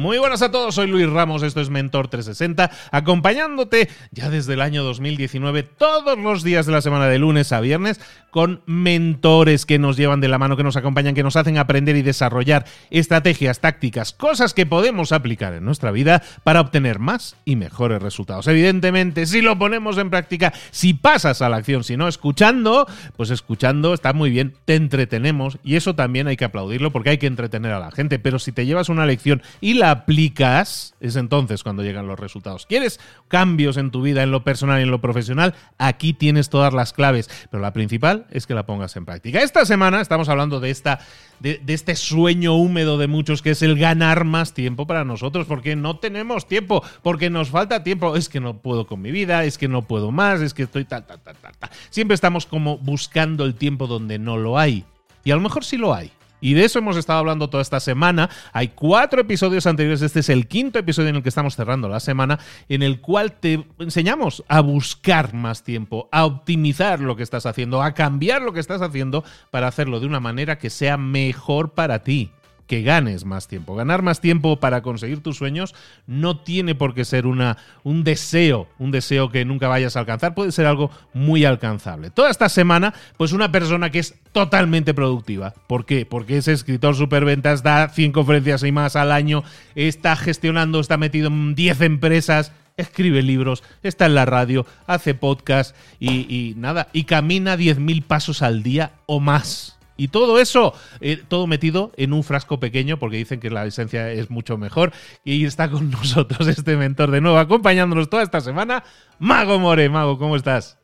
Muy buenas a todos, soy Luis Ramos, esto es Mentor 360, acompañándote ya desde el año 2019 todos los días de la semana de lunes a viernes con mentores que nos llevan de la mano, que nos acompañan, que nos hacen aprender y desarrollar estrategias, tácticas, cosas que podemos aplicar en nuestra vida para obtener más y mejores resultados. Evidentemente, si lo ponemos en práctica, si pasas a la acción, si no escuchando, pues escuchando está muy bien, te entretenemos y eso también hay que aplaudirlo porque hay que entretener a la gente, pero si te llevas una lección y la aplicas, es entonces cuando llegan los resultados. ¿Quieres cambios en tu vida, en lo personal y en lo profesional? Aquí tienes todas las claves, pero la principal es que la pongas en práctica. Esta semana estamos hablando de, esta, de, este sueño húmedo de muchos que es el ganar más tiempo para nosotros, porque no tenemos tiempo, porque nos falta tiempo. Es que no puedo con mi vida, es que no puedo más, es que estoy tal, tal, tal. tal. Siempre estamos como buscando el tiempo donde no lo hay. Y a lo mejor sí lo hay. Y de eso hemos estado hablando toda esta semana. Hay cuatro episodios anteriores. Este es el quinto episodio en el que estamos cerrando la semana, en el cual te enseñamos a buscar más tiempo, a optimizar lo que estás haciendo, a cambiar lo que estás haciendo para hacerlo de una manera que sea mejor para ti que ganes más tiempo. Ganar más tiempo para conseguir tus sueños no tiene por qué ser una, un deseo, un deseo que nunca vayas a alcanzar, puede ser algo muy alcanzable. Toda esta semana, pues una persona que es totalmente productiva. ¿Por qué? Porque es escritor superventas, da 100 conferencias y más al año, está gestionando, está metido en 10 empresas, escribe libros, está en la radio, hace podcast y, y nada, y camina 10.000 pasos al día o más. Y todo eso, eh, todo metido en un frasco pequeño, porque dicen que la esencia es mucho mejor. Y está con nosotros este mentor de nuevo, acompañándonos toda esta semana. Mago More, Mago, ¿cómo estás?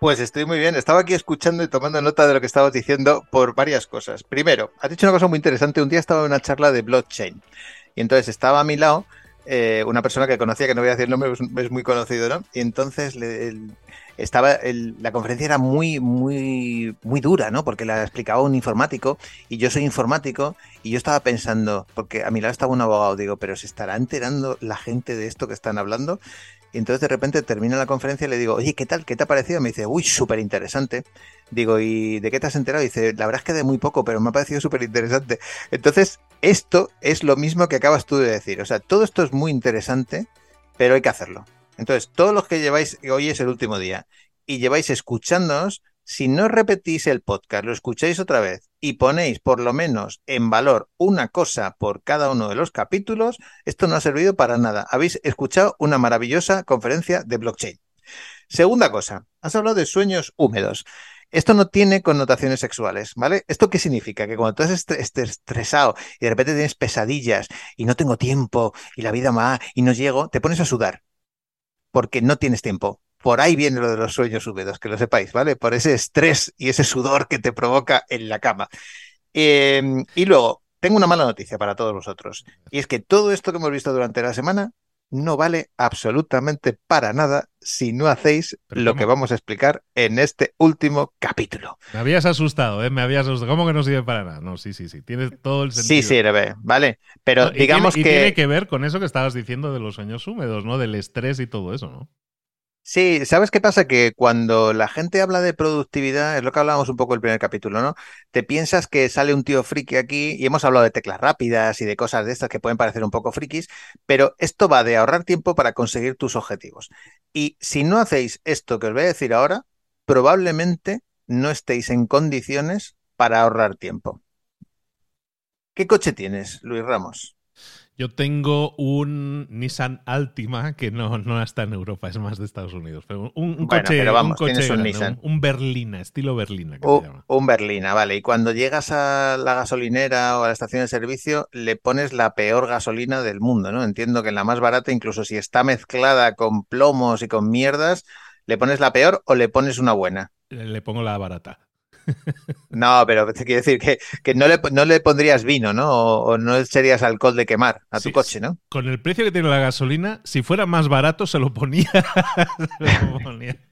Pues estoy muy bien. Estaba aquí escuchando y tomando nota de lo que estabas diciendo por varias cosas. Primero, has dicho una cosa muy interesante. Un día estaba en una charla de blockchain. Y entonces estaba a mi lado eh, una persona que conocía, que no voy a decir el nombre, es muy conocido, ¿no? Y entonces le, estaba la conferencia era muy, muy, muy dura, ¿no? Porque la explicaba un informático y yo soy informático y yo estaba pensando, porque a mi lado estaba un abogado, digo, pero ¿se estará enterando la gente de esto que están hablando? Y entonces de repente termina la conferencia y le digo, oye, ¿qué tal? ¿Qué te ha parecido? Me dice, uy, súper interesante. Digo, ¿y de qué te has enterado? Dice, la verdad es que de muy poco, pero me ha parecido súper interesante. Entonces, esto es lo mismo que acabas tú de decir. O sea, todo esto es muy interesante, pero hay que hacerlo. Entonces, todos los que lleváis, hoy es el último día, y lleváis escuchándonos, si no repetís el podcast, lo escucháis otra vez y ponéis por lo menos en valor una cosa por cada uno de los capítulos, esto no ha servido para nada. Habéis escuchado una maravillosa conferencia de blockchain. Segunda cosa, has hablado de sueños húmedos. Esto no tiene connotaciones sexuales, ¿vale? ¿Esto qué significa? Que cuando tú estás estresado y de repente tienes pesadillas y no tengo tiempo y la vida va y no llego, te pones a sudar porque no tienes tiempo. Por ahí viene lo de los sueños húmedos, que lo sepáis, ¿vale? Por ese estrés y ese sudor que te provoca en la cama. Em, y luego, tengo una mala noticia para todos vosotros. Y es que todo esto que hemos visto durante la semana no vale absolutamente para nada si no hacéis lo que vamos a explicar en este último capítulo. Me habías asustado, ¿eh? Me habías asustado. ¿Cómo que no sirve para nada? No, sí, sí, sí. Tienes todo el sentido. Sí sirve, ¿vale? Pero digamos que... Y tiene que ver con eso que estabas diciendo de los sueños húmedos, ¿no? Del estrés y todo eso, ¿no? Sí, ¿sabes qué pasa? Que cuando la gente habla de productividad, es lo que hablábamos un poco el primer capítulo, ¿no? Te piensas que sale un tío friki aquí y hemos hablado de teclas rápidas y de cosas de estas que pueden parecer un poco frikis, pero esto va de ahorrar tiempo para conseguir tus objetivos. Y si no hacéis esto que os voy a decir ahora, probablemente no estéis en condiciones para ahorrar tiempo. ¿Qué coche tienes, Luis Ramos? Yo tengo un Nissan Altima que no, no está en Europa, es más de Estados Unidos. Pero un, coche, un, coche un, Nissan. un, Berlina, estilo Berlina. un Berlina, vale. Y cuando llegas a la gasolinera o a la estación de servicio, le pones la peor gasolina del mundo, ¿no? Entiendo que la más barata, incluso si está mezclada con plomos y con mierdas, ¿le pones la peor o le pones una buena? Le pongo la barata. No, pero te quiero decir que, que no, le, no, le, pondrías vino, ¿no? O, no serías alcohol de quemar a tu coche, ¿no? Con el precio que tiene la gasolina, si fuera más barato, se lo ponía.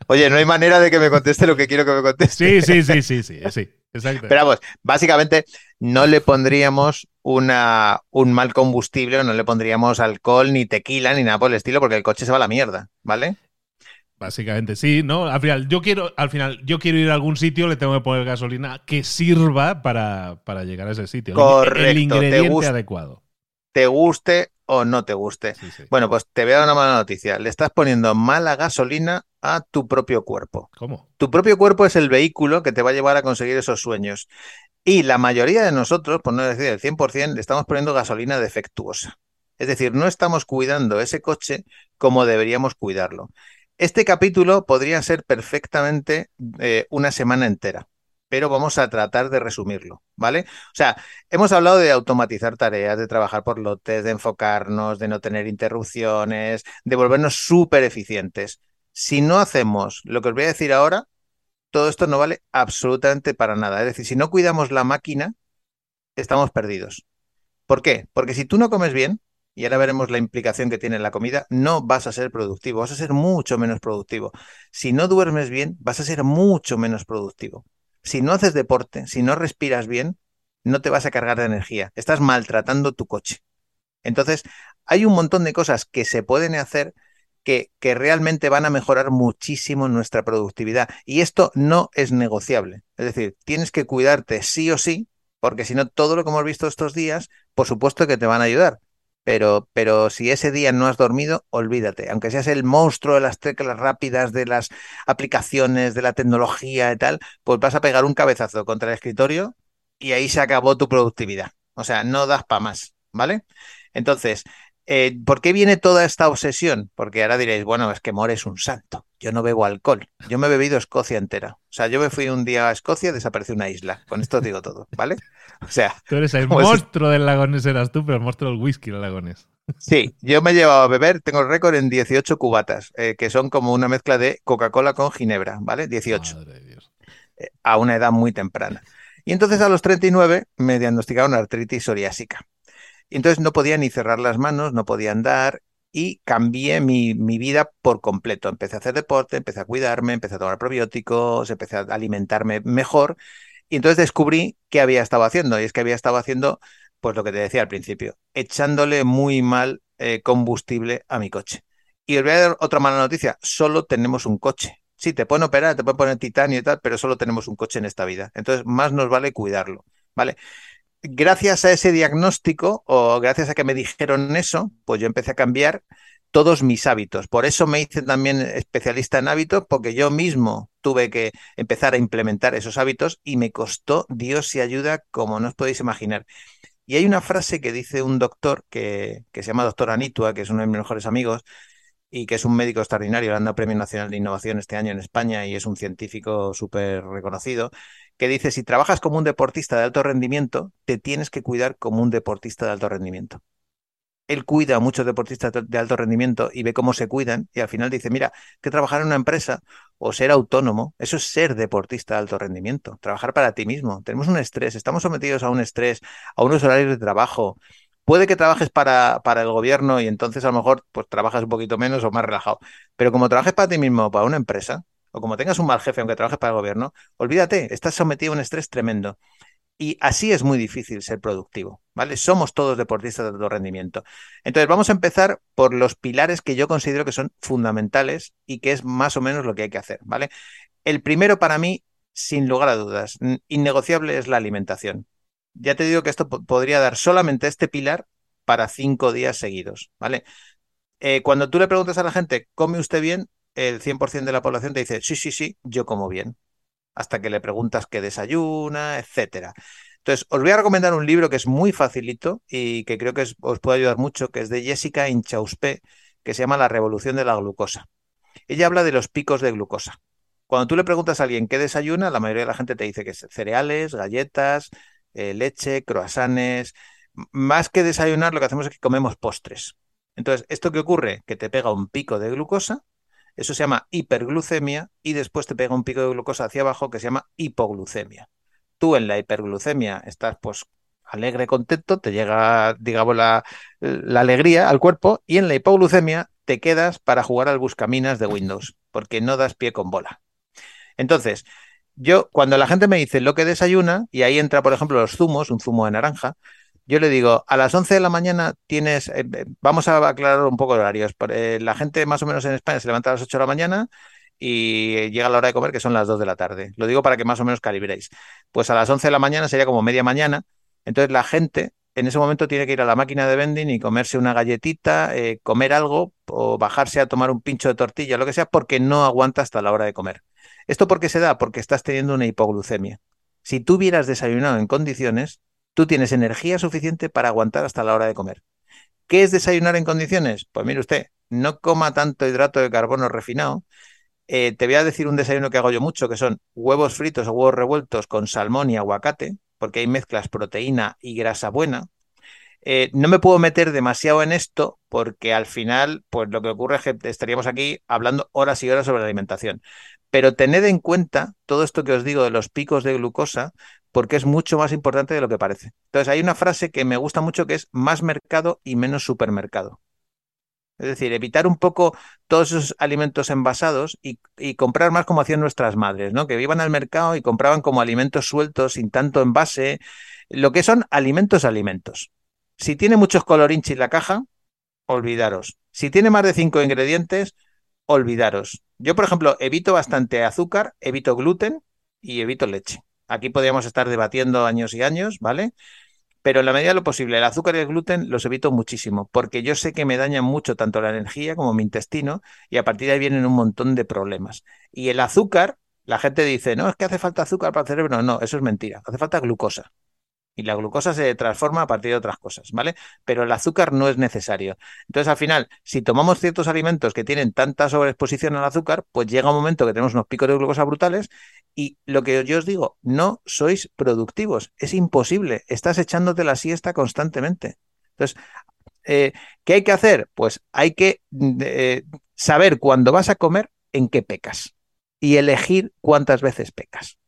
Oye, no hay manera de que me conteste lo que quiero que me conteste. Sí, sí, sí, sí, sí, sí, exacto. Pero vamos, básicamente no le pondríamos una, un mal combustible, no le pondríamos alcohol, ni tequila, ni nada por el estilo, porque el coche se va a la mierda, ¿vale? Básicamente, sí, ¿no? Al final, yo quiero, al final, yo quiero ir a algún sitio, le tengo que poner gasolina que sirva para, para llegar a ese sitio. Correcto. El ingrediente adecuado. Te guste o no te guste. Bueno, pues te voy a dar una mala noticia. Le estás poniendo mala gasolina a tu propio cuerpo. ¿Cómo? Tu propio cuerpo es el vehículo que te va a llevar a conseguir esos sueños. Y la mayoría de nosotros, por no decir el 100%, le estamos poniendo gasolina defectuosa. Es decir, no estamos cuidando ese coche como deberíamos cuidarlo. Este capítulo podría ser perfectamente eh, una semana entera, pero vamos a tratar de resumirlo, ¿vale? O sea, hemos hablado de automatizar tareas, de trabajar por lotes, de enfocarnos, de no tener interrupciones, de volvernos súper eficientes. Si no hacemos lo que os voy a decir ahora, todo esto no vale absolutamente para nada. Es decir, si no cuidamos la máquina, estamos perdidos. ¿Por qué? Porque si tú no comes bien, y ahora veremos la implicación que tiene la comida, no vas a ser productivo, vas a ser mucho menos productivo. Si no duermes bien, vas a ser mucho menos productivo. Si no haces deporte, si no respiras bien, no te vas a cargar de energía, estás maltratando tu coche. Entonces, hay un montón de cosas que se pueden hacer que, que, realmente van a mejorar muchísimo nuestra productividad. Y esto no es negociable. Es decir, tienes que cuidarte sí o sí, porque si no, todo lo que hemos visto estos días, por supuesto que te van a ayudar pero, pero si ese día no has dormido, olvídate. Aunque seas el monstruo de las teclas rápidas, de las aplicaciones, de la tecnología y tal, pues vas a pegar un cabezazo contra el escritorio y ahí se acabó tu productividad. O sea, no das para más, ¿vale? Entonces, eh, ¿por qué viene toda esta obsesión? Porque ahora diréis, bueno, es que More es un santo. Yo no bebo alcohol. Yo me he bebido Escocia entera. O sea, yo me fui un día a Escocia y desapareció una isla. Con esto os digo todo, ¿vale? O sea. Tú eres el monstruo del lagones, eras tú, pero el monstruo del whisky del lagones. Sí, yo me he llevado a beber, tengo el récord en 18 cubatas, eh, que son como una mezcla de Coca-Cola con Ginebra, ¿vale? 18. Madre Dios. Eh, a una edad muy temprana. Y entonces a los 39 me diagnosticaron artritis psoriásica. Entonces no podía ni cerrar las manos, no podía andar y cambié mi, mi, vida por completo. Empecé a hacer deporte, empecé a cuidarme, empecé a tomar probióticos, empecé a alimentarme mejor y entonces descubrí qué había estado haciendo y es que había estado haciendo pues lo que te decía al principio, echándole muy mal eh, combustible a mi coche. Y os voy a dar otra mala noticia, solo tenemos un coche. Sí, te pueden operar, te pueden poner titanio y tal, pero solo tenemos un coche en esta vida. Entonces, más nos vale cuidarlo, ¿vale? Gracias a ese diagnóstico o gracias a que me dijeron eso, pues yo empecé a cambiar todos mis hábitos. Por eso me hice también especialista en hábitos, porque yo mismo tuve que empezar a implementar esos hábitos y me costó Dios y ayuda como no os podéis imaginar. Y hay una frase que dice un doctor que, que se llama doctor Anitua, que es uno de mis mejores amigos, y que es un médico extraordinario, le han dado Premio Nacional de Innovación este año en España y es un científico súper reconocido, que dice, si trabajas como un deportista de alto rendimiento, te tienes que cuidar como un deportista de alto rendimiento. Él cuida a muchos deportistas de alto rendimiento y ve cómo se cuidan y al final dice, mira, que trabajar en una empresa o ser autónomo, eso es ser deportista de alto rendimiento, trabajar para ti mismo. Tenemos un estrés, estamos sometidos a un estrés, a unos horarios de trabajo, Puede que trabajes para, para, el gobierno y entonces a lo mejor pues trabajas un poquito menos o más relajado. Pero como trabajes para ti mismo o para una empresa, o como tengas un mal jefe aunque trabajes para el gobierno, olvídate, estás sometido a un estrés tremendo. Y así es muy difícil ser productivo, ¿vale? Somos todos deportistas de alto rendimiento. Entonces vamos a empezar por los pilares que yo considero que son fundamentales y que es más o menos lo que hay que hacer, ¿vale? El primero para mí, sin lugar a dudas, innegociable es la alimentación ya te digo que esto podría dar solamente este pilar para cinco días seguidos, ¿vale? Eh, cuando tú le preguntas a la gente, ¿come usted bien? El 100% de la población te dice, sí, sí, sí, yo como bien. Hasta que le preguntas qué desayuna, etcétera. Entonces, os voy a recomendar un libro que es muy facilito y que creo que os puede ayudar mucho, que es de Jessica Inchauspé, que se llama La revolución de la glucosa. Ella habla de los picos de glucosa. Cuando tú le preguntas a alguien qué desayuna, la mayoría de la gente te dice que es cereales, galletas, eh, leche, croissants. Más que desayunar, lo que hacemos es que comemos postres. Entonces, ¿esto qué ocurre? Que te pega un pico de glucosa, eso se llama hiperglucemia, y después te pega un pico de glucosa hacia abajo que se llama hipoglucemia. Tú en la hiperglucemia estás pues alegre, contento, te llega, digamos, la, la alegría al cuerpo, y en la hipoglucemia te quedas para jugar al buscaminas de Windows, porque no das pie con bola. Entonces, yo, cuando la gente me dice lo que desayuna, y ahí entra, por ejemplo, los zumos, un zumo de naranja, yo le digo, a las 11 de la mañana tienes, eh, eh, vamos a aclarar un poco horarios. Eh, la gente más o menos en España se levanta a las 8 de la mañana y llega la hora de comer, que son las 2 de la tarde. Lo digo para que más o menos calibréis. Pues a las 11 de la mañana sería como media mañana. Entonces la gente en ese momento tiene que ir a la máquina de vending y comerse una galletita, comer algo o bajarse a tomar un pincho de tortilla, lo que sea, porque no aguanta hasta la hora de comer. ¿Esto por qué se da? Porque estás teniendo una hipoglucemia. Si tú hubieras desayunado en condiciones, tú tienes energía suficiente para aguantar hasta la hora de comer. ¿Qué es desayunar en condiciones? Pues mire usted, no coma tanto hidrato de carbono refinado. Eh, te voy a decir un desayuno que hago yo mucho, que son huevos fritos o huevos revueltos con salmón y aguacate, porque hay mezclas proteína y grasa buena. Eh, no me puedo meter demasiado en esto porque al final, pues lo que ocurre es que estaríamos aquí hablando horas y horas sobre la alimentación. Pero tened en cuenta todo esto que os digo de los picos de glucosa, porque es mucho más importante de lo que parece. Entonces, hay una frase que me gusta mucho que es más mercado y menos supermercado. Es decir, evitar un poco todos esos alimentos envasados y, comprar más como hacían nuestras madres, ¿no? Que iban al mercado y compraban como alimentos sueltos, sin tanto envase, lo que son alimentos alimentos. Si tiene muchos colorinchis la caja, olvidaros. Si tiene más de cinco ingredientes, olvidaros. Yo, por ejemplo, evito bastante azúcar, evito gluten y evito leche. Aquí podríamos estar debatiendo años y años, ¿vale? Pero en la medida de lo posible, el azúcar y el gluten los evito muchísimo, porque yo sé que me dañan mucho tanto la energía como mi intestino y a partir de ahí vienen un montón de problemas. Y el azúcar, la gente dice, no, es que hace falta azúcar para el cerebro. No, eso es mentira, hace falta glucosa y la glucosa se transforma a partir de otras cosas, ¿vale? Pero el azúcar no es necesario. Entonces, al final, si tomamos ciertos alimentos que tienen tanta sobreexposición al azúcar, pues llega un momento que tenemos unos picos de glucosa brutales y lo que yo os digo, no sois productivos, es imposible, estás echándote la siesta constantemente. Entonces, eh, ¿qué hay que hacer? Pues hay que eh, saber cuándo vas a comer en qué pecas y elegir cuántas veces pecas.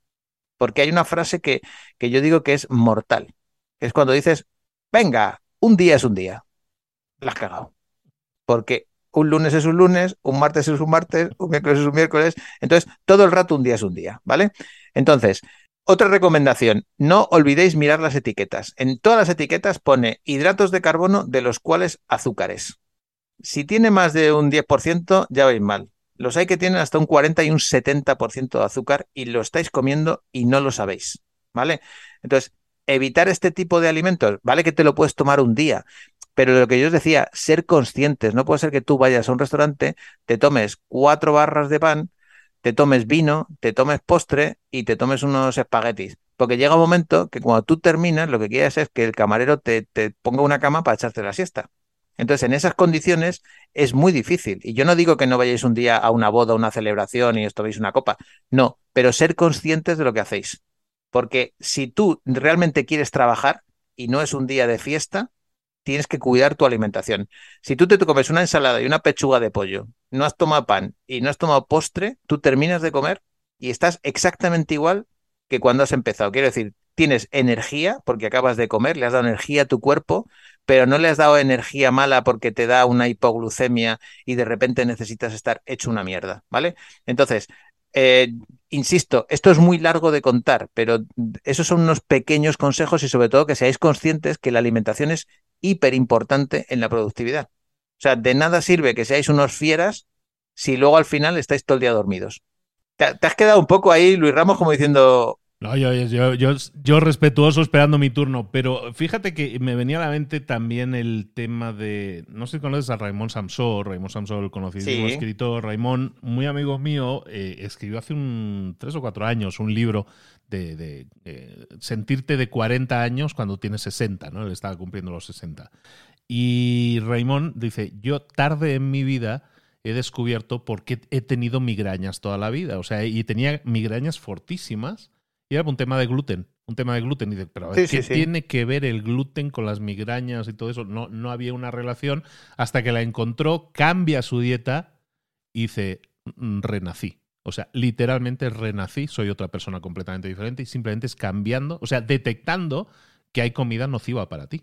Porque hay una frase que, que yo digo que es mortal. Es cuando dices, venga, un día es un día. La has cagado. Porque un lunes es un lunes, un martes es un martes, un miércoles es un miércoles. Entonces, todo el rato un día es un día, ¿vale? Entonces, otra recomendación, no olvidéis mirar las etiquetas. En todas las etiquetas pone hidratos de carbono de los cuales azúcares. Si tiene más de un 10%, ya vais mal. Los hay que tienen hasta un 40 y un 70% de azúcar y lo estáis comiendo y no lo sabéis, ¿vale? Entonces, evitar este tipo de alimentos, vale que te lo puedes tomar un día, pero lo que yo os decía, ser conscientes, no puede ser que tú vayas a un restaurante, te tomes cuatro barras de pan, te tomes vino, te tomes postre y te tomes unos espaguetis. Porque llega un momento que cuando tú terminas, lo que quieres es que el camarero te, te ponga una cama para echarte la siesta. Entonces, en esas condiciones es muy difícil. Y yo no digo que no vayáis un día a una boda, una celebración y os toméis una copa. No, pero ser conscientes de lo que hacéis. Porque si tú realmente quieres trabajar y no es un día de fiesta, tienes que cuidar tu alimentación. Si tú te comes una ensalada y una pechuga de pollo, no has tomado pan y no has tomado postre, tú terminas de comer y estás exactamente igual que cuando has empezado. Quiero decir, tienes energía porque acabas de comer, le has dado energía a tu cuerpo, pero no le has dado energía mala porque te da una hipoglucemia y de repente necesitas estar hecho una mierda, ¿vale? Entonces, eh, insisto, esto es muy largo de contar, pero esos son unos pequeños consejos y sobre todo que seáis conscientes que la alimentación es hiper importante en la productividad. O sea, de nada sirve que seáis unos fieras si luego al final estáis todo el día dormidos. Te, te has quedado un poco ahí, Luis Ramos, como diciendo, no, yo, yo, yo, respetuoso esperando mi turno, pero fíjate que me venía a la mente también el tema de, no sé si conoces a Raymond Samsó, Raymond Samsó, el conocido escritor, Raymond, muy amigo mío, eh, escribió hace un tres o cuatro años un libro de, sentirte de 40 años cuando tienes 60, ¿no? Él estaba cumpliendo los 60. Y Raymond dice, yo tarde en mi vida he descubierto por qué he tenido migrañas toda la vida, o sea, y tenía migrañas fortísimas y era un tema de gluten, un tema de gluten. Y dice, pero ¿qué tiene que ver el gluten con las migrañas y todo eso? No, no había una relación hasta que la encontró, cambia su dieta y dice, mm, renací. O sea, literalmente renací, soy otra persona completamente diferente y simplemente es cambiando, o sea, detectando que hay comida nociva para ti.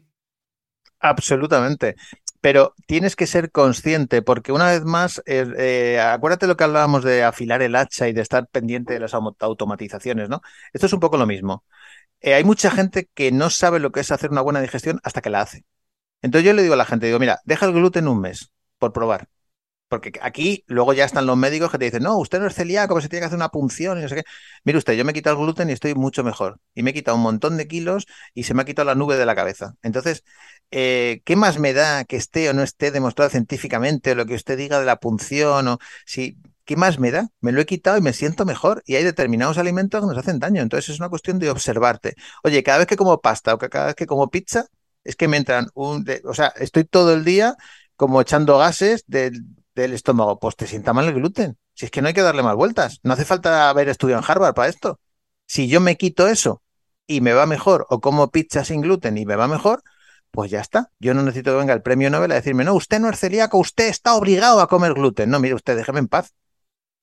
Absolutamente pero tienes que ser consciente, porque una vez más, eh, eh, acuérdate lo que hablábamos de afilar el hacha y de estar pendiente de las automatizaciones, ¿no? Esto es un poco lo mismo. Eh, hay mucha gente que no sabe lo que es hacer una buena digestión hasta que la hace. Entonces yo le digo a la gente, digo, mira, deja el gluten un mes por probar. Porque aquí luego ya están los médicos que te dicen, no, usted no es celíaco, se tiene que hacer una punción y no sé qué. Mire usted, yo me he quitado el gluten y estoy mucho mejor. Y me he quitado un montón de kilos y se me ha quitado la nube de la cabeza. Entonces, eh, ¿qué más me da que esté o no esté demostrado científicamente lo que usted diga de la punción? O si, ¿Qué más me da? Me lo he quitado y me siento mejor. Y hay determinados alimentos que nos hacen daño. Entonces es una cuestión de observarte. Oye, cada vez que como pasta o cada vez que como pizza, es que me entran un... o sea, estoy todo el día como echando gases del del estómago, pues te sienta mal el gluten. Si es que no hay que darle más vueltas. No hace falta haber estudiado en Harvard para esto. Si yo me quito eso y me va mejor, o como pizza sin gluten y me va mejor, pues ya está. Yo no necesito que venga el premio Nobel a decirme, no, usted no es celíaco, usted está obligado a comer gluten. No, mire usted, déjeme en paz.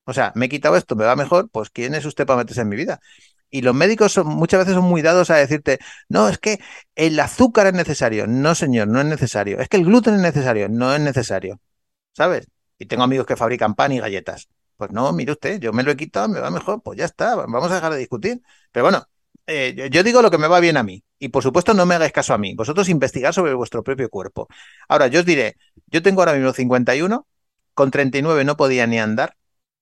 O sea, me he quitado esto, me va mejor, pues ¿quién es usted para meterse en mi vida? Y los médicos son, muchas veces son muy dados a decirte, no, es que el azúcar es necesario. No, señor, no es necesario. Es que el gluten es necesario. No es necesario. ¿Sabes? y tengo amigos que fabrican pan y galletas. Pues no, mire usted, yo me lo he quitado, me va mejor, pues ya está, vamos a dejar de discutir. Pero bueno, eh, yo digo lo que me va bien a mí y por supuesto no me hagáis caso a mí, vosotros investigar sobre vuestro propio cuerpo. Ahora, yo os diré, yo tengo ahora mismo 51, con 39 no podía ni andar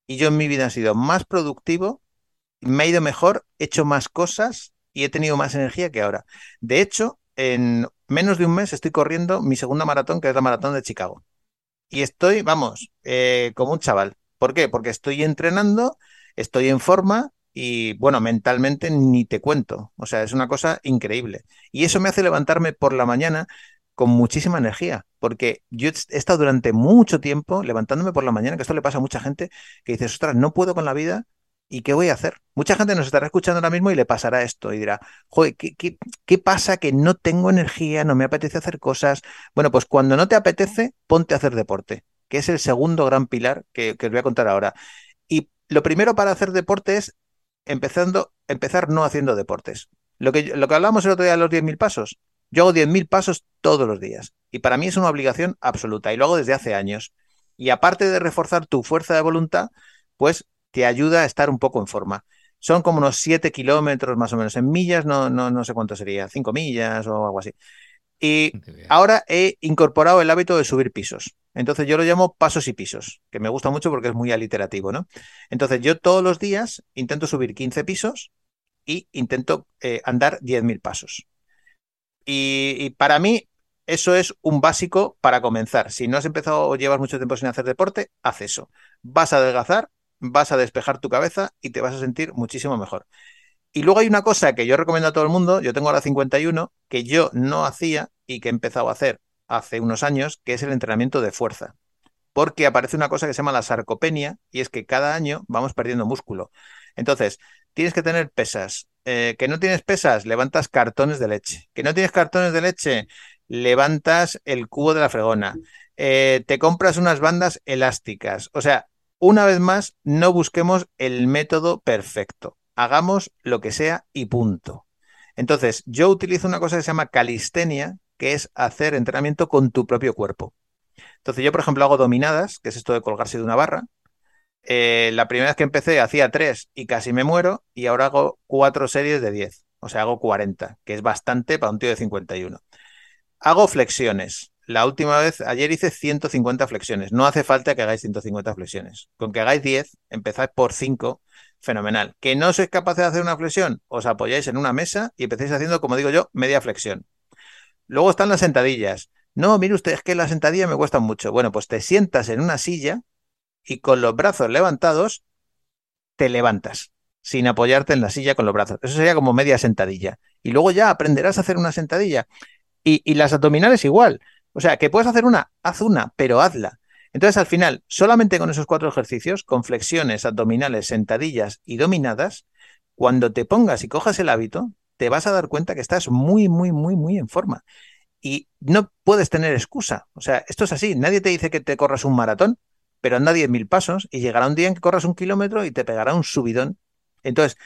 y yo en mi vida he sido más productivo, me he ido mejor, he hecho más cosas y he tenido más energía que ahora. De hecho, en menos de un mes estoy corriendo mi segunda maratón, que es la maratón de Chicago y estoy, vamos, eh, como un chaval. ¿Por qué? Porque estoy entrenando, estoy en forma y, bueno, mentalmente ni te cuento. O sea, es una cosa increíble. Y eso me hace levantarme por la mañana con muchísima energía, porque yo he estado durante mucho tiempo levantándome por la mañana, que esto le pasa a mucha gente, que dice, ostras, no puedo con la vida ¿Y qué voy a hacer? Mucha gente nos estará escuchando ahora mismo y le pasará esto y dirá, joder, ¿qué, qué, pasa que no tengo energía, no me apetece hacer cosas? Bueno, pues cuando no te apetece, ponte a hacer deporte, que es el segundo gran pilar que, os voy a contar ahora. Y lo primero para hacer deporte es empezando, empezar no haciendo deportes. Lo que, lo que hablamos el otro día de los 10.000 pasos. Yo hago 10.000 pasos todos los días y para mí es una obligación absoluta y lo hago desde hace años. Y aparte de reforzar tu fuerza de voluntad, pues te ayuda a estar un poco en forma. Son como unos 7 kilómetros más o menos. En millas no, no, no sé cuánto sería, 5 millas o algo así. Y ahora he incorporado el hábito de subir pisos. Entonces yo lo llamo pasos y pisos, que me gusta mucho porque es muy aliterativo, ¿no? Entonces yo todos los días intento subir 15 pisos y intento eh, andar 10.000 pasos. Y, y, para mí eso es un básico para comenzar. Si no has empezado o llevas mucho tiempo sin hacer deporte, haz eso. Vas a adelgazar vas a despejar tu cabeza y te vas a sentir muchísimo mejor. Y luego hay una cosa que yo recomiendo a todo el mundo, yo tengo ahora 51, que yo no hacía y que he empezado a hacer hace unos años, que es el entrenamiento de fuerza. Porque aparece una cosa que se llama la sarcopenia y es que cada año vamos perdiendo músculo. Entonces, tienes que tener pesas. Eh, que no tienes pesas, levantas cartones de leche. Que no tienes cartones de leche, levantas el cubo de la fregona. Eh, te compras unas bandas elásticas. O sea, una vez más, no busquemos el método perfecto. Hagamos lo que sea y punto. Entonces, yo utilizo una cosa que se llama calistenia, que es hacer entrenamiento con tu propio cuerpo. Entonces, yo, por ejemplo, hago dominadas, que es esto de colgarse de una barra. Eh, la primera vez que empecé hacía tres y casi me muero, y ahora hago cuatro series de diez. O sea, hago 40, que es bastante para un tío de 51. Hago flexiones. La última vez, ayer hice 150 flexiones. No hace falta que hagáis 150 flexiones. Con que hagáis 10, empezáis por 5, fenomenal. ¿Que no sois capaces de hacer una flexión? Os apoyáis en una mesa y empecéis haciendo, como digo yo, media flexión. Luego están las sentadillas. No, mire usted, es que las sentadillas me cuestan mucho. Bueno, pues te sientas en una silla y con los brazos levantados te levantas, sin apoyarte en la silla con los brazos. Eso sería como media sentadilla. Y luego ya aprenderás a hacer una sentadilla. Y, y las abdominales igual. O sea, que puedes hacer una, haz una, pero hazla. Entonces, al final, solamente con esos cuatro ejercicios, con flexiones, abdominales, sentadillas y dominadas, cuando te pongas y cojas el hábito, te vas a dar cuenta que estás muy, muy, muy, muy en forma. Y no puedes tener excusa. O sea, esto es así. Nadie te dice que te corras un maratón, pero anda 10.000 pasos y llegará un día en que corras un kilómetro y te pegará un subidón. Entonces,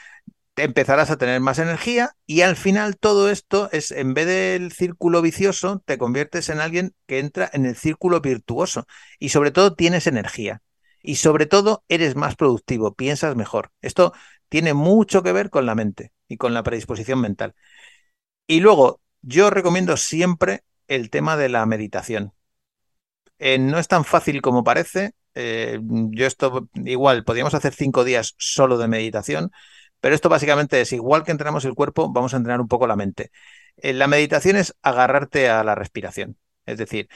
empezarás a tener más energía y al final todo esto es, en vez del círculo vicioso, te conviertes en alguien que entra en el círculo virtuoso y sobre todo tienes energía y sobre todo eres más productivo, piensas mejor. Esto tiene mucho que ver con la mente y con la predisposición mental. Y luego, yo recomiendo siempre el tema de la meditación. Eh, no es tan fácil como parece. Eh, yo esto igual, podríamos hacer cinco días solo de meditación, pero esto básicamente es igual que entrenamos el cuerpo, vamos a entrenar un poco la mente. Eh, la meditación es agarrarte a la respiración. Es decir,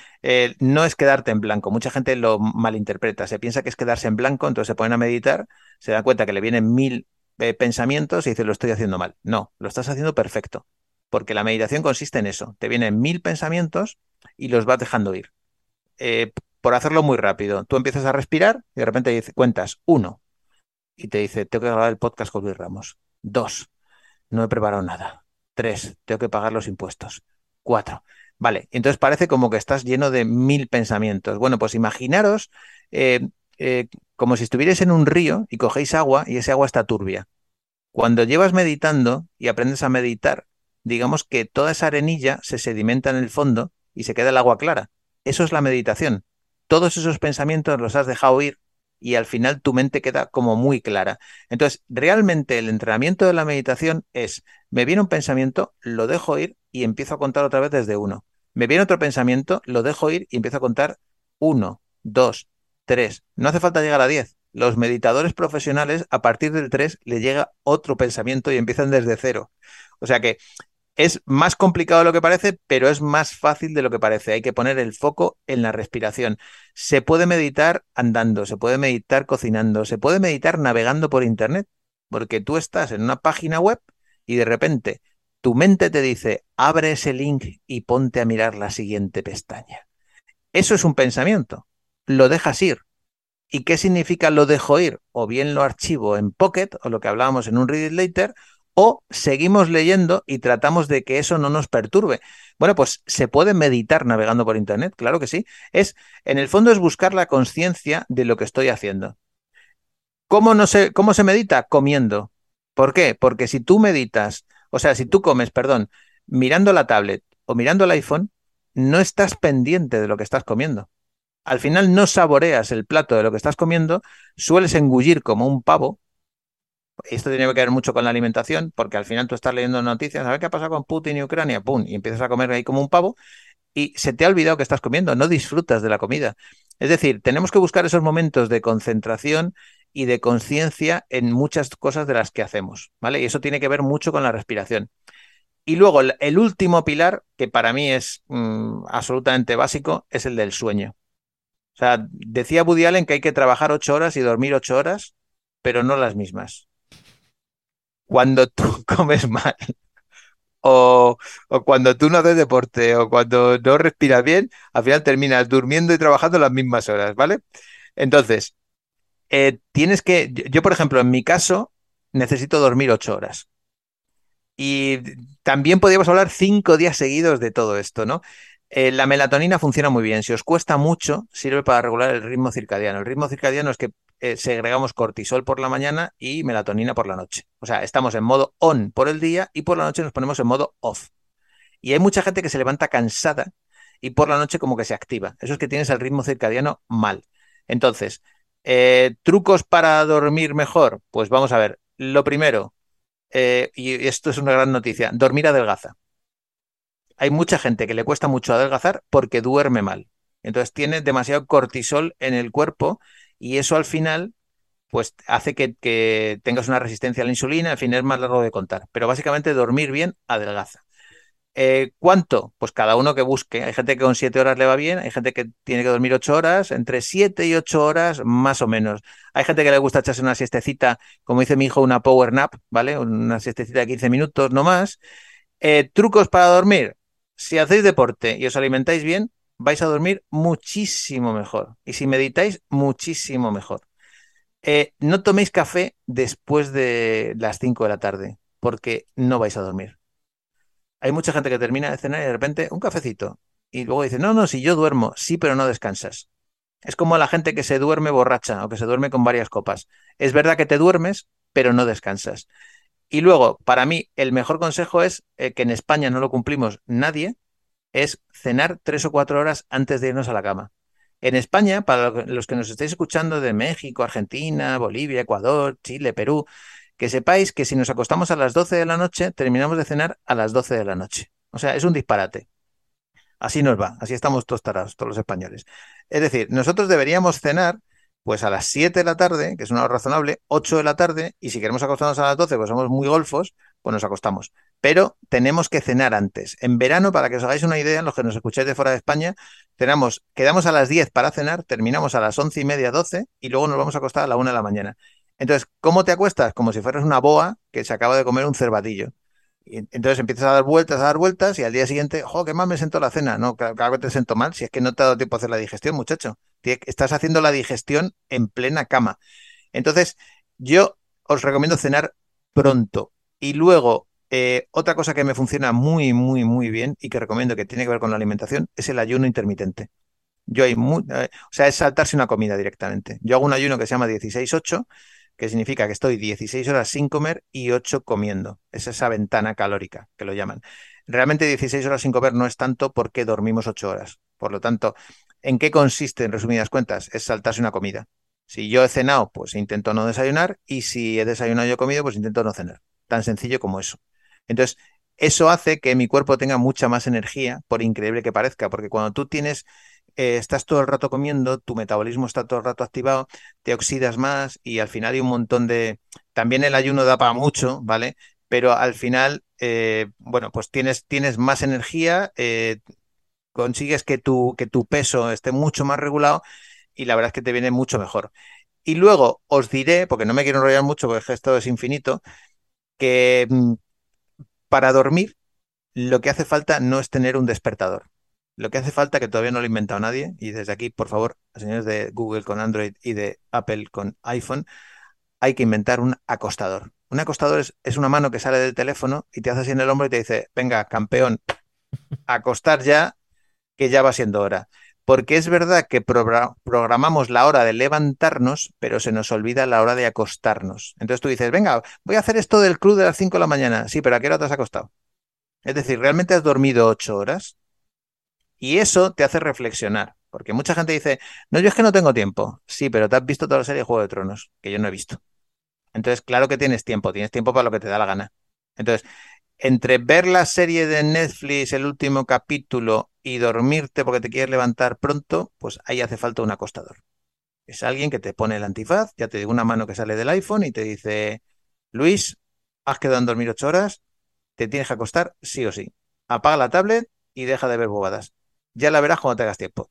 no es quedarte en blanco. Mucha gente lo malinterpreta. Se piensa que es quedarse en blanco, entonces se ponen a meditar, se dan cuenta que le vienen mil eh, pensamientos y dicen, lo estoy haciendo mal. No, lo estás haciendo perfecto. Porque la meditación consiste en eso. Te vienen mil pensamientos y los vas dejando ir. por hacerlo muy rápido, tú empiezas a respirar y de repente cuentas uno, y te dice, tengo que grabar el podcast con Luis Ramos. Dos, no he preparado nada. Tres, tengo que pagar los impuestos. Cuatro. Vale, entonces parece como que estás lleno de mil pensamientos. Bueno, pues imaginaros eh, eh, como si estuvierais en un río y cogéis agua y ese agua está turbia. Cuando llevas meditando y aprendes a meditar, digamos que toda esa arenilla se sedimenta en el fondo y se queda el agua clara. Eso es la meditación. Todos esos pensamientos los has dejado ir y al final tu mente queda como muy clara. Entonces, realmente el entrenamiento de la meditación es, me viene un pensamiento, lo dejo ir y empiezo a contar otra vez desde uno. Me viene otro pensamiento, lo dejo ir y empiezo a contar uno, dos, tres. No hace falta llegar a diez. Los meditadores profesionales, a partir del tres, le llega otro pensamiento y empiezan desde cero. O sea que es más complicado de lo que parece, pero es más fácil de lo que parece. Hay que poner el foco en la respiración. Se puede meditar andando, se puede meditar cocinando, se puede meditar navegando por Internet, porque tú estás en una página web y de repente tu mente te dice, abre ese link y ponte a mirar la siguiente pestaña. Eso es un pensamiento. Lo dejas ir. ¿Y qué significa lo dejo ir? O bien lo archivo en Pocket, o lo que hablábamos en un Read It Later, o seguimos leyendo y tratamos de que eso no nos perturbe. Bueno, pues se puede meditar navegando por Internet, claro que sí. Es, en el fondo es buscar la conciencia de lo que estoy haciendo. ¿Cómo, no se, ¿Cómo se medita? Comiendo. ¿Por qué? Porque si tú meditas, o sea, si tú comes, perdón, mirando la tablet o mirando el iPhone, no estás pendiente de lo que estás comiendo. Al final no saboreas el plato de lo que estás comiendo, sueles engullir como un pavo esto tiene que ver mucho con la alimentación, porque al final tú estás leyendo noticias, a ver qué ha pasado con Putin y Ucrania, pum, y empiezas a comer ahí como un pavo, y se te ha olvidado que estás comiendo, no disfrutas de la comida. Es decir, tenemos que buscar esos momentos de concentración y de conciencia en muchas cosas de las que hacemos, ¿vale? Y eso tiene que ver mucho con la respiración. Y luego el, último pilar, que para mí es mm, absolutamente básico, es el del sueño. O sea, decía Woody Allen que hay que trabajar ocho horas y dormir ocho horas, pero no las mismas cuando tú comes mal o, cuando tú no haces deporte o cuando no respiras bien, al final terminas durmiendo y trabajando las mismas horas, ¿vale? Entonces, eh, tienes que, yo por ejemplo, en mi caso, necesito dormir ocho horas. Y también podríamos hablar cinco días seguidos de todo esto, ¿no? Eh, la melatonina funciona muy bien. Si os cuesta mucho, sirve para regular el ritmo circadiano. El ritmo circadiano es que eh, segregamos cortisol por la mañana y melatonina por la noche. O sea, estamos en modo on por el día y por la noche nos ponemos en modo off. Y hay mucha gente que se levanta cansada y por la noche como que se activa. Eso es que tienes el ritmo circadiano mal. Entonces, eh, ¿trucos para dormir mejor? Pues vamos a ver. Lo primero, y esto es una gran noticia, dormir adelgaza. Hay mucha gente que le cuesta mucho adelgazar porque duerme mal. Entonces tiene demasiado cortisol en el cuerpo y eso al final pues hace que, tengas una resistencia a la insulina, al final es más largo de contar. Pero básicamente dormir bien adelgaza. Eh, ¿Cuánto? Pues cada uno que busque. Hay gente que con siete horas le va bien, hay gente que tiene que dormir ocho horas, entre siete y ocho horas más o menos. Hay gente que le gusta echarse una siestecita, como dice mi hijo, una power nap, ¿vale? Una siestecita de 15 minutos, no más. Eh, ¿Trucos para dormir? Si hacéis deporte y os alimentáis bien, vais a dormir muchísimo mejor. Y si meditáis, muchísimo mejor. Eh, no toméis café después de las 5 de la tarde, porque no vais a dormir. Hay mucha gente que termina de cenar y de repente un cafecito. Y luego dice, no, no, si yo duermo, sí, pero no descansas. Es como la gente que se duerme borracha o que se duerme con varias copas. Es verdad que te duermes, pero no descansas. Y luego, para mí, el mejor consejo es eh, que en España no lo cumplimos nadie, es cenar tres o cuatro horas antes de irnos a la cama. En España, para los que nos estáis escuchando de México, Argentina, Bolivia, Ecuador, Chile, Perú, que sepáis que si nos acostamos a las 12 de la noche, terminamos de cenar a las 12 de la noche. O sea, es un disparate. Así nos va, así estamos todos tarados, todos los españoles. Es decir, nosotros deberíamos cenar pues a las 7 de la tarde, que es una hora razonable, 8 de la tarde, y si queremos acostarnos a las 12, pues somos muy golfos, pues nos acostamos. Pero tenemos que cenar antes. En verano, para que os hagáis una idea, los que nos escucháis de fuera de España, cenamos, quedamos a las 10 para cenar, terminamos a las 11 y media, 12, y luego nos vamos a acostar a la 1 de la mañana. Entonces, ¿cómo te acuestas? Como si fueras una boa que se acaba de comer un cervatillo. Entonces empiezas a dar vueltas, a dar vueltas, y al día siguiente, ¡jo, qué mal me siento la cena! No, claro, que te siento mal, si es que no te ha dado tiempo a hacer la digestión, muchacho. Estás haciendo la digestión en plena cama. Entonces, yo os recomiendo cenar pronto. Y luego, eh, otra cosa que me funciona muy, muy, muy bien y que recomiendo que tiene que ver con la alimentación es el ayuno intermitente. Yo hay eh, o sea, es saltarse una comida directamente. Yo hago un ayuno que se llama 16-8, que significa que estoy 16 horas sin comer y 8 comiendo. Es esa ventana calórica que lo llaman. Realmente 16 horas sin comer no es tanto porque dormimos 8 horas. Por lo tanto, ¿En qué consiste, en resumidas cuentas? Es saltarse una comida. Si yo he cenado, pues intento no desayunar y si he desayunado y he comido, pues intento no cenar. Tan sencillo como eso. Entonces, eso hace que mi cuerpo tenga mucha más energía, por increíble que parezca, porque cuando tú tienes, eh, estás todo el rato comiendo, tu metabolismo está todo el rato activado, te oxidas más y al final hay un montón de... También el ayuno da para mucho, ¿vale? Pero al final, eh, bueno, pues tienes, tienes más energía, eh, consigues que tu, que tu peso esté mucho más regulado y la verdad es que te viene mucho mejor. Y luego os diré, porque no me quiero enrollar mucho porque esto es infinito, que mm, para dormir lo que hace falta no es tener un despertador. Lo que hace falta, que todavía no lo ha inventado nadie, y desde aquí, por favor, señores de Google con Android y de Apple con iPhone, hay que inventar un acostador. Un acostador es, una mano que sale del teléfono y te hace así en el hombro y te dice, venga, campeón, acostar ya que ya va siendo hora. Porque es verdad que programamos la hora de levantarnos, pero se nos olvida la hora de acostarnos. Entonces tú dices, venga, voy a hacer esto del club de las 5 de la mañana. Sí, pero ¿a qué hora te has acostado? Es decir, ¿realmente has dormido 8 horas? Y eso te hace reflexionar. Porque mucha gente dice, no, yo es que no tengo tiempo. Sí, pero te has visto toda la serie de Juego de Tronos, que yo no he visto. Entonces, claro que tienes tiempo, tienes tiempo para lo que te da la gana. Entonces, entre ver la serie de Netflix, el último capítulo, y dormirte porque te quieres levantar pronto, pues ahí hace falta un acostador. Es alguien que te pone el antifaz, ya te digo una mano que sale del iPhone y te dice, Luis, has quedado en dormir ocho horas, te tienes que acostar sí o sí. Apaga la tablet y deja de ver bobadas. Ya la verás cuando tengas tiempo.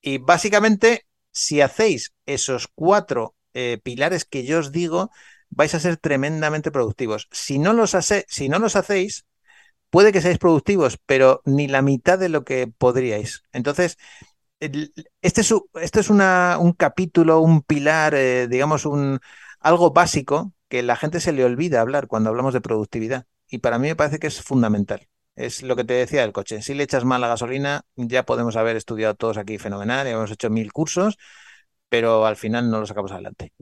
Y básicamente, si hacéis esos cuatro eh, pilares que yo os digo, vais a ser tremendamente productivos. Si no los, hace, si no los hacéis, puede que seáis productivos, pero ni la mitad de lo que podríais. Entonces, este es, este es un capítulo, un pilar, eh, digamos, un, algo básico que la gente se le olvida hablar cuando hablamos de productividad. Y para mí me parece que es fundamental. Es lo que te decía del coche. Si le echas mal la gasolina, ya podemos haber estudiado todos aquí fenomenal, hemos hecho mil cursos, pero al final no lo sacamos adelante.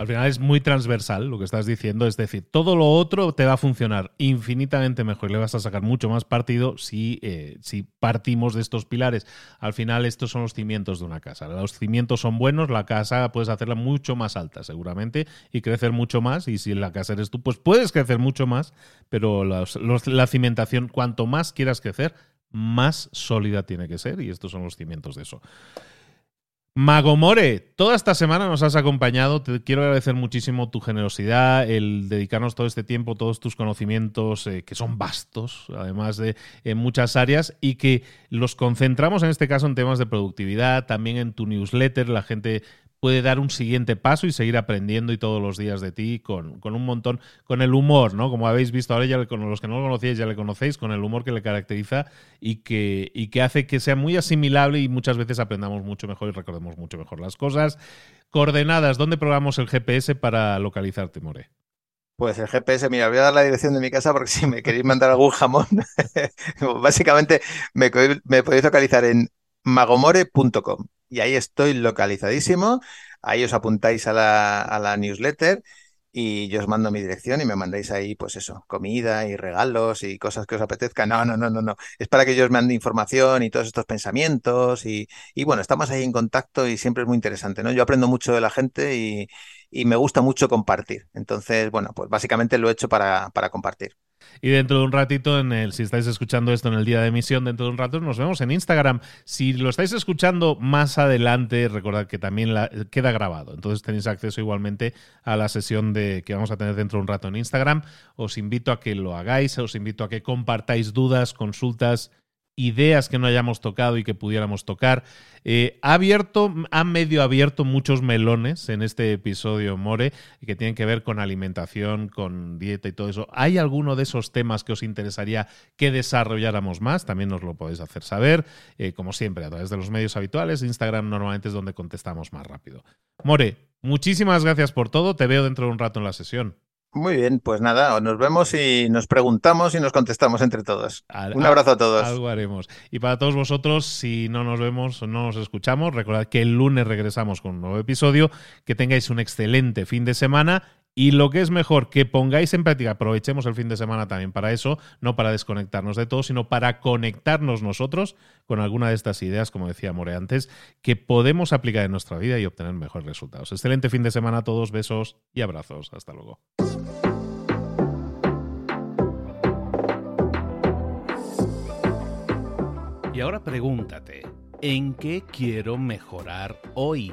Al final es muy transversal lo que estás diciendo, es decir, todo lo otro te va a funcionar infinitamente mejor y le vas a sacar mucho más partido si, eh, si partimos de estos pilares. Al final estos son los cimientos de una casa. Los cimientos son buenos, la casa puedes hacerla mucho más alta seguramente y crecer mucho más y si la casa eres tú, pues puedes crecer mucho más, pero la cimentación, cuanto más quieras crecer, más sólida tiene que ser y estos son los cimientos de eso. Magomore, toda esta semana nos has acompañado. Te quiero agradecer muchísimo tu generosidad, el dedicarnos todo este tiempo, todos tus conocimientos, eh, que son vastos, además de en muchas áreas, y que los concentramos en este caso en temas de productividad, también en tu newsletter. La gente puede dar un siguiente paso y seguir aprendiendo y todos los días de ti con, un montón, con el humor, ¿no? Como habéis visto ahora, ya con los que no lo conocíais ya le conocéis, con el humor que le caracteriza y que, y que hace que sea muy asimilable y muchas veces aprendamos mucho mejor y recordemos mucho mejor las cosas. Coordenadas, ¿dónde probamos el GPS para localizarte, More? Pues el GPS, mira, voy a dar la dirección de mi casa porque si me queréis mandar algún jamón, básicamente me, me podéis localizar en magomore.com y ahí estoy localizadísimo. Ahí os apuntáis a la, a la newsletter y yo os mando mi dirección y me mandáis ahí, pues eso, comida y regalos y cosas que os apetezcan. No, no, no, no, no. Es para que yo os mande información y todos estos pensamientos y, y bueno, estamos ahí en contacto y siempre es muy interesante, ¿no? Yo aprendo mucho de la gente y, y me gusta mucho compartir. Entonces, bueno, pues básicamente lo he hecho para, para compartir. Y dentro de un ratito, en el, si estáis escuchando esto en el día de emisión, dentro de un rato nos vemos en Instagram. Si lo estáis escuchando más adelante, recordad que también queda grabado. Entonces tenéis acceso igualmente a la sesión de, que vamos a tener dentro de un rato en Instagram. Os invito a que lo hagáis, os invito a que compartáis dudas, consultas ideas que no hayamos tocado y que pudiéramos tocar. Eh, ha abierto, ha medio abierto muchos melones en este episodio, More, que tienen que ver con alimentación, con dieta y todo eso. ¿Hay alguno de esos temas que os interesaría que desarrolláramos más? También nos lo podéis hacer saber, eh, como siempre, a través de los medios habituales. Instagram normalmente es donde contestamos más rápido. More, muchísimas gracias por todo. Te veo dentro de un rato en la sesión. Muy bien, pues nada, nos vemos y nos preguntamos y nos contestamos entre todos. Un abrazo a todos. Algo haremos. Y para todos vosotros, si no nos vemos o no nos escuchamos, recordad que el lunes regresamos con un nuevo episodio. Que tengáis un excelente fin de semana y lo que es mejor, que pongáis en práctica, aprovechemos el fin de semana también para eso, no para desconectarnos de todo, sino para conectarnos nosotros con alguna de estas ideas, como decía More antes, que podemos aplicar en nuestra vida y obtener mejores resultados. Excelente fin de semana a todos, besos y abrazos. Hasta luego. Y ahora pregúntate, ¿en qué quiero mejorar hoy?